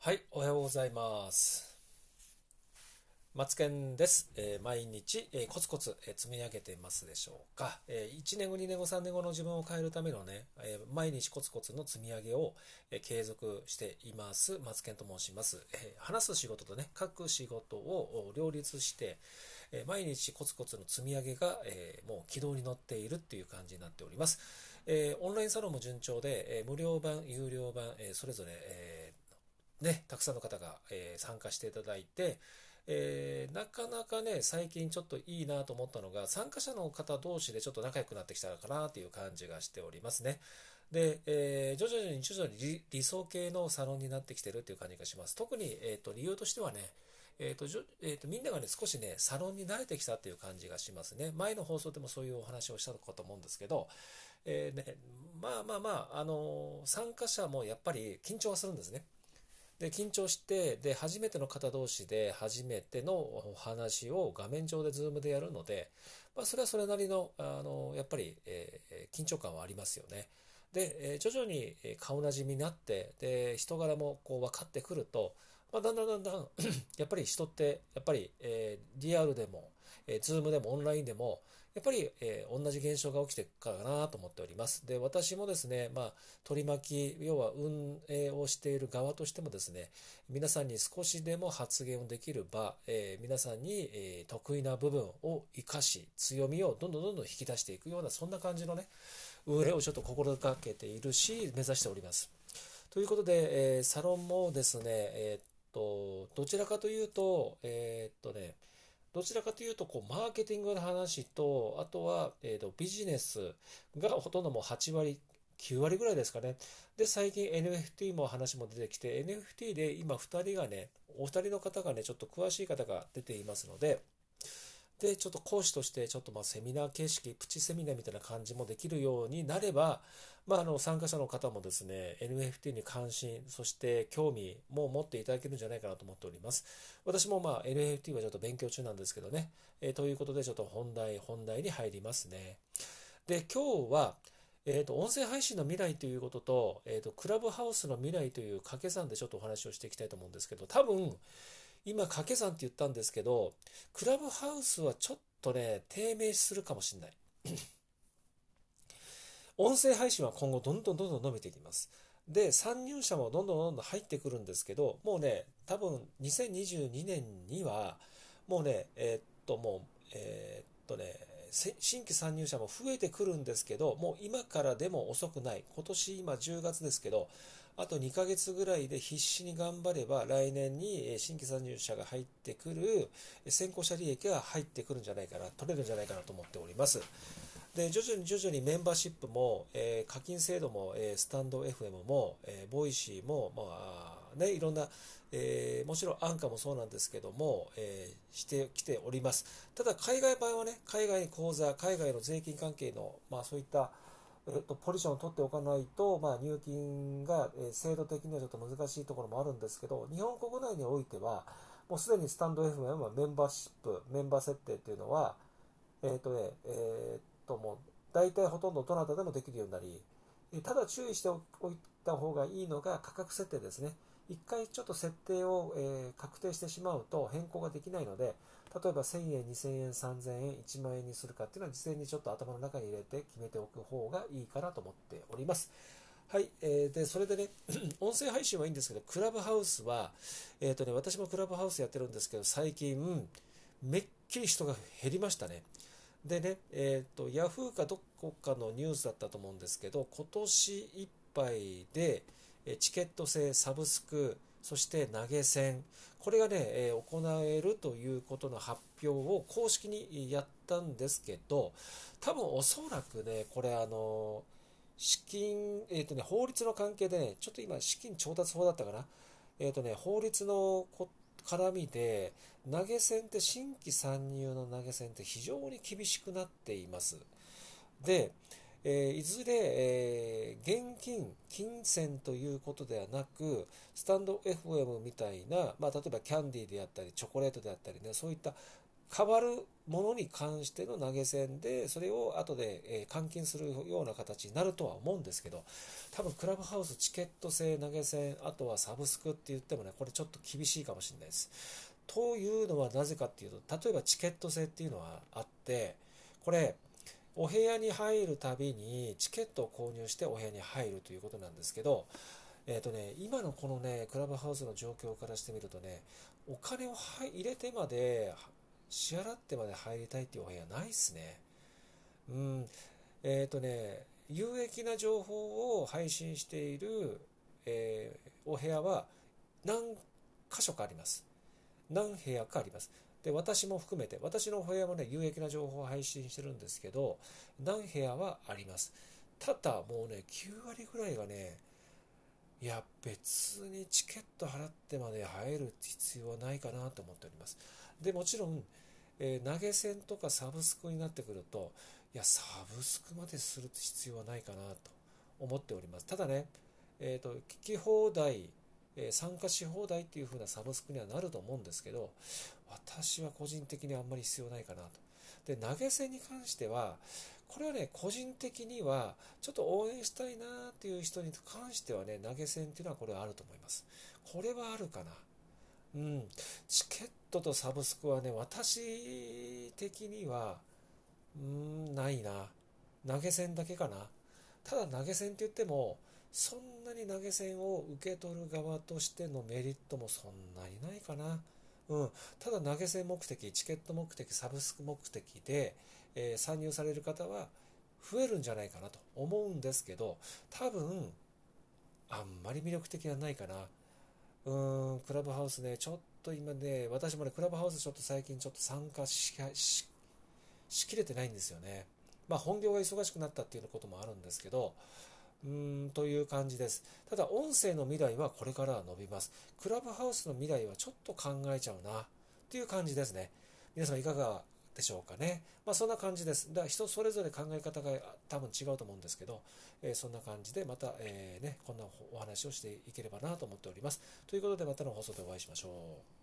はい、おはようございます。マツケンです。えー毎日、えーコツコツ、えー積み上げてますでしょうか。え1年後、2年後、3年後の自分を変えるためのね、え毎日コツコツの積み上げを、え継続しています。マツケンと申します。え話す仕事とね、書く仕事を両立して、え毎日コツコツの積み上げが、えもう軌道に乗っているっていう感じになっております。えオンラインサロンも順調で、え無料版、有料版、えそれぞれ、えね、たくさんの方が、えー参加していただいて、えーなかなかね、最近ちょっといいなと思ったのが、参加者の方同士でちょっと仲良くなってきたのかなという感じがしておりますね。で、えー徐々に徐々に理想系のサロンになってきてるっていう感じがします。特に、えー、と理由としてはね、えーとえーとみんながね、少しね、サロンに慣れてきたっていう感じがしますね。前の放送でもそういうお話をしたのかと思うんですけど、えーね、まあまあまあ、あの参加者もやっぱり緊張はするんですね。で緊張してで初めての方同士で初めてのお話を画面上で Zoom でやるので、まあ、それはそれなりのあのやっぱり、えー緊張感はありますよね。で、えー徐々に顔なじみになってで人柄もこう分かってくると、まあ、だんだんだんだん やっぱり人ってやっぱり、えーリアルでも、えー、Zoom でもオンラインでもやっぱり、えー同じ現象が起きてるからなと思っております。で、私もですね、まあ、取り巻き、要は運営をしている側としてもですね、皆さんに少しでも発言をできる場、えー皆さんに、えー得意な部分を生かし、強みをどんどんどんどん引き出していくような、そんな感じのね、運営をちょっと心がけているし、目指しております。ということで、えーサロンもですね、えと、どちらかというと、えーっとね、どちらかというと、こう、マーケティングの話と、あとは、えーと、ビジネスがほとんどもう8割、9割ぐらいですかね。で、最近 NFT も話も出てきて、NFT で今2人がね、お二人の方がね、ちょっと詳しい方が出ていますので、で、ちょっと講師として、ちょっとまあセミナー形式、プチセミナーみたいな感じもできるようになれば、まあ、あの参加者の方もですね、NFT に関心、そして興味も持っていただけるんじゃないかなと思っております。私もまあ NFT はちょっと勉強中なんですけどね、えーということでちょっと本題、本題に入りますね。で、今日は、えーと、音声配信の未来ということと、えーと、クラブハウスの未来という掛け算でちょっとお話をしていきたいと思うんですけど、多分、今掛け算って言ったんですけど、クラブハウスはちょっとね、低迷するかもしれない。音声配信は今後どんどんどんどん伸びていきます。で、参入者もどんどんどんどん入ってくるんですけど、もうね、多分2022年には、もうね、えーっと、もう、えーっとね、新規参入者も増えてくるんですけど、もう今からでも遅くない。今年今10月ですけど、あと2ヶ月ぐらいで必死に頑張れば、来年に新規参入者が入ってくる、先行者利益が入ってくるんじゃないかな、取れるんじゃないかなと思っております。で徐々に徐々にメンバーシップも、えー課金制度も、えースタンド FM も、えー Voicy も、まあね、いろんな、えーもちろんアンカーもそうなんですけども、えーしてきております。ただ、海外版はね、海外に口座、海外の税金関係の、まあそういった、えっと、ポジションを取っておかないと、まあ、入金が、えー制度的にはちょっと難しいところもあるんですけど、日本国内においては、もうすでにスタンド FM はメンバーシップ、メンバー設定っていうのは、えっ、とね、えっ、ともう、大体ほとんどどなたでもできるようになり、ただ注意しておいた方がいいのが価格設定ですね。一回ちょっと設定を、え確定してしまうと変更ができないので、例えば1000円、2000円、3000円、1万円にするかっていうのは事前にちょっと頭の中に入れて決めておく方がいいかなと思っております。はい、えーで、それでね、音声配信はいいんですけど、クラブハウスは、えっ、とね、私もクラブハウスやってるんですけど、最近、めっきり人が減りましたね。でね、えっ、と、ヤフーかどこかのニュースだったと思うんですけど、今年いっぱいで、チケット制、サブスク、そして投げ銭、これがね、え行えるということの発表を公式にやったんですけど、多分おそらくね、これあの、資金、えっ、とね、法律の関係でね、ちょっと今、資金調達法だったかな。えっ、とね、法律の絡みで、投げ銭って新規参入の投げ銭って非常に厳しくなっています。で、えーいずれ、えー現金、金銭ということではなく、スタンド FM みたいな、まあ、例えばキャンディーであったり、チョコレートであったりね、そういった変わるものに関しての投げ銭で、それを後で、え換金するような形になるとは思うんですけど、多分クラブハウスチケット制投げ銭、あとはサブスクって言ってもね、これちょっと厳しいかもしれないです。というのはなぜかっていうと、例えばチケット制っていうのはあって、これ、お部屋に入るたびにチケットを購入してお部屋に入るということなんですけど、えーとね、今のこのね、クラブハウスの状況からしてみるとね、お金を入れてまで支払ってまで入りたいっていうお部屋ないっすね。うん。えっ、ー、とね、有益な情報を配信している、えー、お部屋は何箇所かあります。何部屋かあります。で、私も含めて、私のお部屋もね、有益な情報を配信してるんですけど、何部屋はあります。ただ、もうね、9割ぐらいがね、いや、別にチケット払ってまで入る必要はないかなと思っております。で、もちろん、えー、投げ銭とかサブスクになってくると、いや、サブスクまでする必要はないかなと思っております。ただね、えっ、ー、と、聞き放題、えー、参加し放題っていう風なサブスクにはなると思うんですけど、私は個人的にあんまり必要ないかなと。で、投げ銭に関しては、これはね、個人的には、ちょっと応援したいなっていう人に関してはね、投げ銭っていうのはこれはあると思います。これはあるかな。うん。チケットとサブスクはね、私的には、うーん、ないな。投げ銭だけかな。ただ投げ銭って言っても、そんなに投げ銭を受け取る側としてのメリットもそんなにないかな。うん。ただ投げ銭目的、チケット目的、サブスク目的で、えー、参入される方は増えるんじゃないかなと思うんですけど、多分、あんまり魅力的はないかな。うーん、クラブハウスね、ちょっと今ね、私もね、クラブハウスちょっと最近ちょっと参加しししきれてないんですよね。まあ本業が忙しくなったっていうこともあるんですけど、うーん、という感じです。ただ、音声の未来はこれから伸びます。クラブハウスの未来はちょっと考えちゃうな、っていう感じですね。皆様いかがでしょうかね。まあそんな感じです。だから人それぞれ考え方が多分違うと思うんですけど、えー、そんな感じでまた、えー、ね、こんなお話をしていければなと思っております。ということでまたの放送でお会いしましょう。